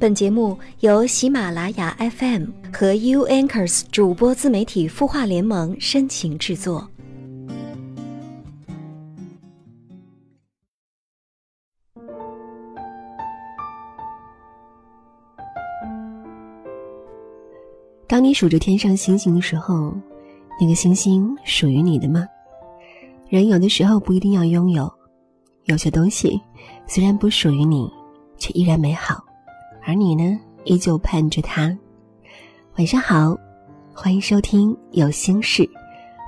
本节目由喜马拉雅 FM 和 U Anchors 主播自媒体孵化联盟深情制作。当你数着天上星星的时候，那个星星属于你的吗？人有的时候不一定要拥有，有些东西虽然不属于你，却依然美好。而你呢，依旧盼着他。晚上好，欢迎收听有心事，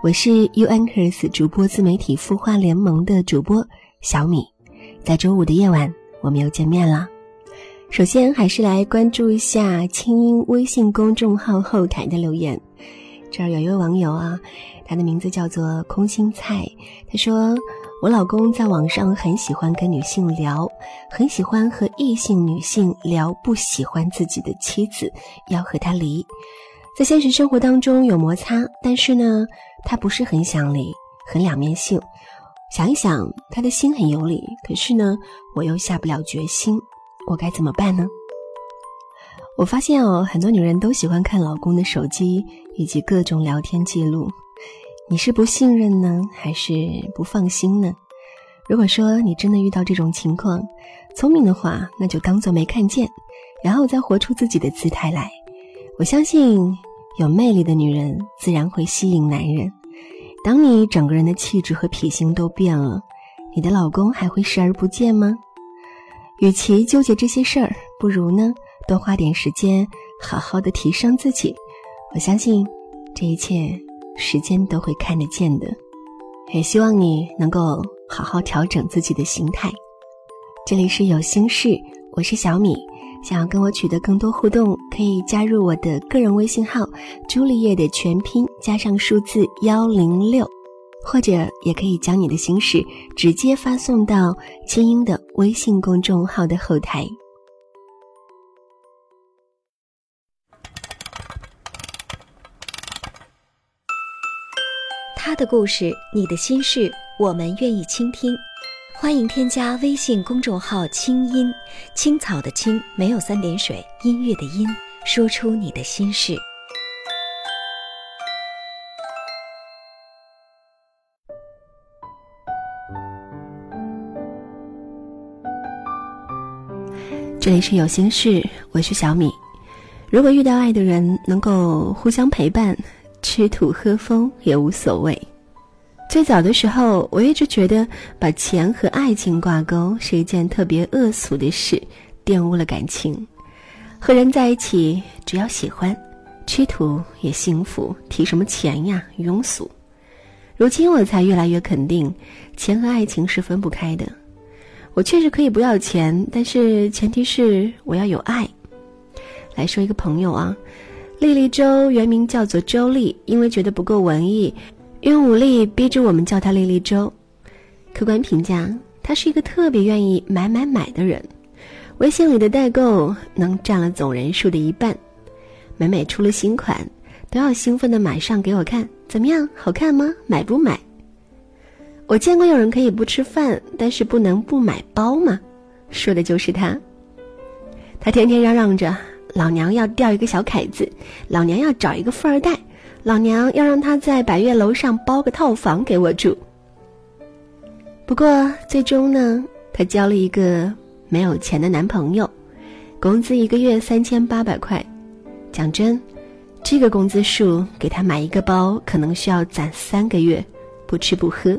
我是 U Anchors 主播自媒体孵化联盟的主播小米。在周五的夜晚，我们又见面了。首先，还是来关注一下清音微信公众号后台的留言。这儿有一位网友啊，他的名字叫做空心菜，他说。我老公在网上很喜欢跟女性聊，很喜欢和异性女性聊，不喜欢自己的妻子，要和他离。在现实生活当中有摩擦，但是呢，他不是很想离，很两面性。想一想，他的心很有理，可是呢，我又下不了决心，我该怎么办呢？我发现哦，很多女人都喜欢看老公的手机以及各种聊天记录。你是不信任呢，还是不放心呢？如果说你真的遇到这种情况，聪明的话，那就当做没看见，然后再活出自己的姿态来。我相信，有魅力的女人自然会吸引男人。当你整个人的气质和脾性都变了，你的老公还会视而不见吗？与其纠结这些事儿，不如呢多花点时间，好好的提升自己。我相信，这一切。时间都会看得见的，也希望你能够好好调整自己的心态。这里是有心事，我是小米。想要跟我取得更多互动，可以加入我的个人微信号“朱丽叶”的全拼加上数字幺零六，或者也可以将你的心事直接发送到清音的微信公众号的后台。的故事，你的心事，我们愿意倾听。欢迎添加微信公众号“清音青草”的青，没有三点水，音乐的音，说出你的心事。这里是有心事，我是小米。如果遇到爱的人，能够互相陪伴。吃土喝风也无所谓。最早的时候，我一直觉得把钱和爱情挂钩是一件特别恶俗的事，玷污了感情。和人在一起，只要喜欢，吃土也幸福，提什么钱呀，庸俗。如今我才越来越肯定，钱和爱情是分不开的。我确实可以不要钱，但是前提是我要有爱。来说一个朋友啊。莉莉周原名叫做周丽，因为觉得不够文艺，用武力逼着我们叫她莉莉周。客观评价，她是一个特别愿意买买买的人，微信里的代购能占了总人数的一半。每每出了新款，都要兴奋的买上给我看，怎么样？好看吗？买不买？我见过有人可以不吃饭，但是不能不买包吗？说的就是他。他天天嚷嚷着。老娘要钓一个小凯子，老娘要找一个富二代，老娘要让他在百悦楼上包个套房给我住。不过最终呢，她交了一个没有钱的男朋友，工资一个月三千八百块。讲真，这个工资数给他买一个包，可能需要攒三个月，不吃不喝。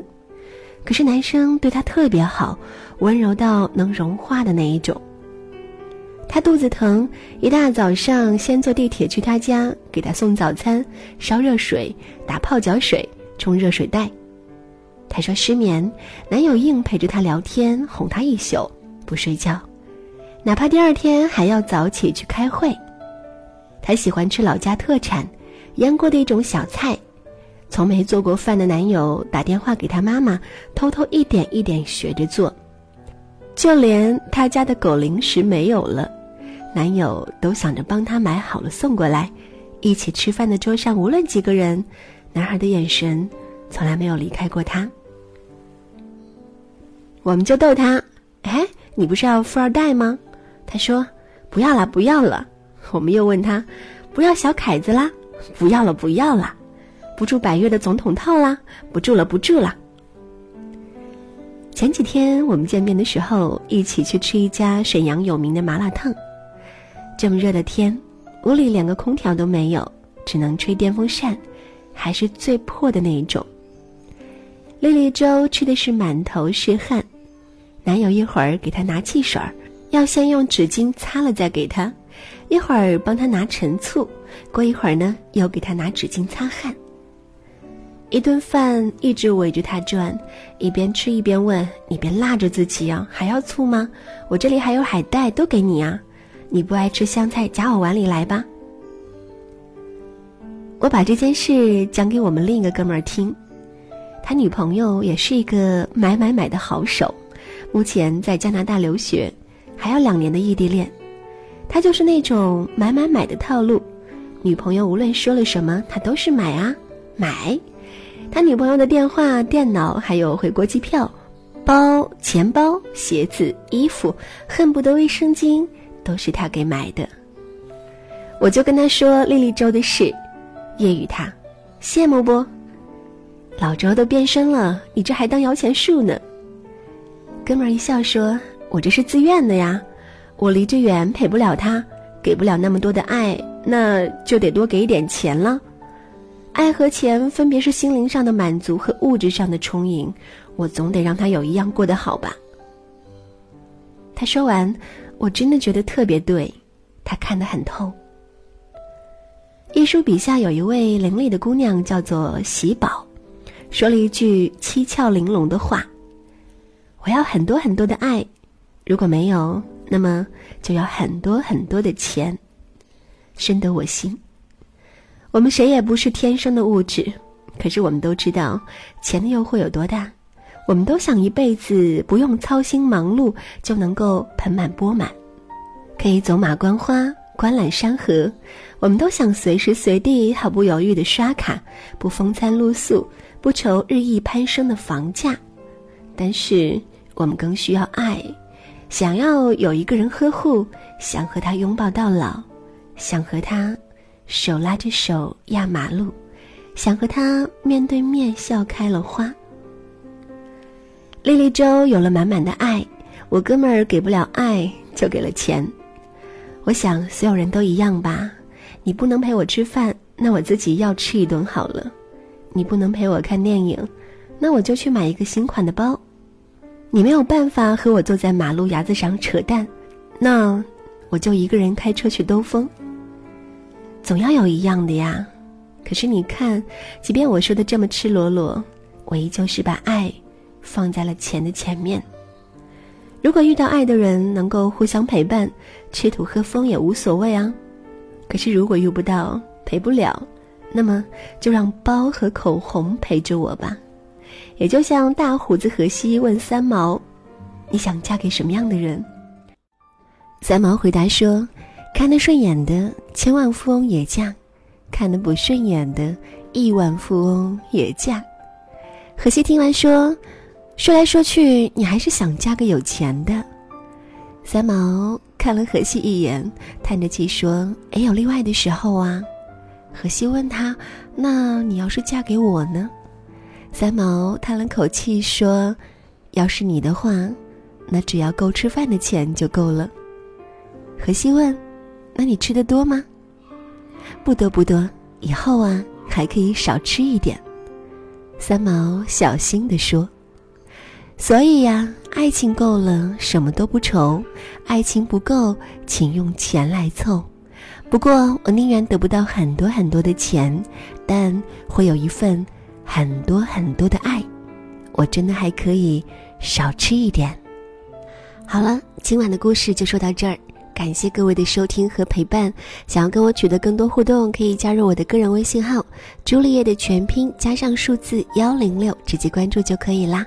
可是男生对她特别好，温柔到能融化的那一种。他肚子疼，一大早上先坐地铁去他家，给他送早餐，烧热水，打泡脚水，冲热水袋。他说失眠，男友硬陪着他聊天，哄他一宿，不睡觉，哪怕第二天还要早起去开会。他喜欢吃老家特产，腌过的一种小菜，从没做过饭的男友打电话给他妈妈，偷偷一点一点学着做，就连他家的狗零食没有了。男友都想着帮她买好了送过来，一起吃饭的桌上无论几个人，男孩的眼神从来没有离开过她。我们就逗他：“哎，你不是要富二代吗？”他说：“不要了，不要了。我们又问他，不要小凯子啦，不要了，不要了。不住百越的总统套啦，不住了，不住了。前几天我们见面的时候，一起去吃一家沈阳有名的麻辣烫。这么热的天，屋里连个空调都没有，只能吹电风扇，还是最破的那一种。丽丽粥吃的是满头是汗，男友一会儿给她拿汽水儿，要先用纸巾擦了再给她；一会儿帮她拿陈醋，过一会儿呢又给她拿纸巾擦汗。一顿饭一直围着她转，一边吃一边问：“你别辣着自己啊，还要醋吗？我这里还有海带，都给你啊。你不爱吃香菜，夹我碗里来吧。”我把这件事讲给我们另一个哥们儿听。他女朋友也是一个买买买的好手，目前在加拿大留学，还有两年的异地恋。他就是那种买买买的套路，女朋友无论说了什么，他都是买啊买。他女朋友的电话、电脑，还有回国机票、包、钱包、鞋子、衣服，恨不得卫生巾都是他给买的。我就跟他说丽丽周的事，揶揄他，羡慕不？老周都变身了，你这还当摇钱树呢？哥们儿一笑说：“我这是自愿的呀，我离这远陪不了他，给不了那么多的爱，那就得多给一点钱了。爱和钱分别是心灵上的满足和物质上的充盈，我总得让他有一样过得好吧。”他说完，我真的觉得特别对，他看得很透。一书笔下有一位伶俐的姑娘，叫做喜宝。说了一句七窍玲珑的话：“我要很多很多的爱，如果没有，那么就要很多很多的钱。”深得我心。我们谁也不是天生的物质，可是我们都知道钱的诱惑有多大。我们都想一辈子不用操心忙碌就能够盆满钵满，可以走马观花、观览山河。我们都想随时随地毫不犹豫的刷卡，不风餐露宿。不愁日益攀升的房价，但是我们更需要爱，想要有一个人呵护，想和他拥抱到老，想和他手拉着手压马路，想和他面对面笑开了花。丽丽周有了满满的爱，我哥们儿给不了爱，就给了钱。我想所有人都一样吧，你不能陪我吃饭，那我自己要吃一顿好了。你不能陪我看电影，那我就去买一个新款的包。你没有办法和我坐在马路牙子上扯淡，那我就一个人开车去兜风。总要有一样的呀。可是你看，即便我说的这么赤裸裸，我依旧是把爱放在了钱的前面。如果遇到爱的人，能够互相陪伴，吃土喝风也无所谓啊。可是如果遇不到，陪不了。那么，就让包和口红陪着我吧。也就像大胡子荷西问三毛：“你想嫁给什么样的人？”三毛回答说：“看得顺眼的千万富翁也嫁，看得不顺眼的亿万富翁也嫁。”荷西听完说：“说来说去，你还是想嫁个有钱的。”三毛看了荷西一眼，叹着气说：“也有例外的时候啊。”荷西问他：“那你要是嫁给我呢？”三毛叹了口气说：“要是你的话，那只要够吃饭的钱就够了。”荷西问：“那你吃的多吗？”“不多不多，以后啊还可以少吃一点。”三毛小心地说：“所以呀，爱情够了，什么都不愁；爱情不够，请用钱来凑。”不过，我宁愿得不到很多很多的钱，但会有一份很多很多的爱。我真的还可以少吃一点。好了，今晚的故事就说到这儿，感谢各位的收听和陪伴。想要跟我取得更多互动，可以加入我的个人微信号“朱丽叶”的全拼加上数字幺零六，直接关注就可以啦。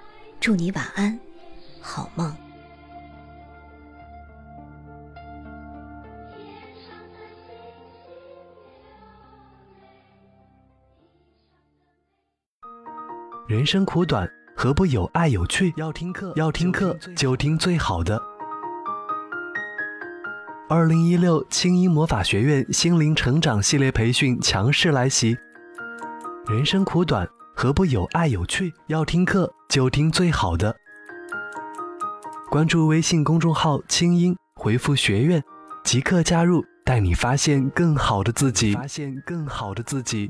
祝你晚安，好梦。人生苦短，何不有爱有趣？要听课，要听课就听最好的。二零一六清音魔法学院心灵成长系列培训强势来袭。人生苦短，何不有爱有趣？要听课就听最好的。关注微信公众号“清音”，回复“学院”，即刻加入，带你发现更好的自己。发现更好的自己。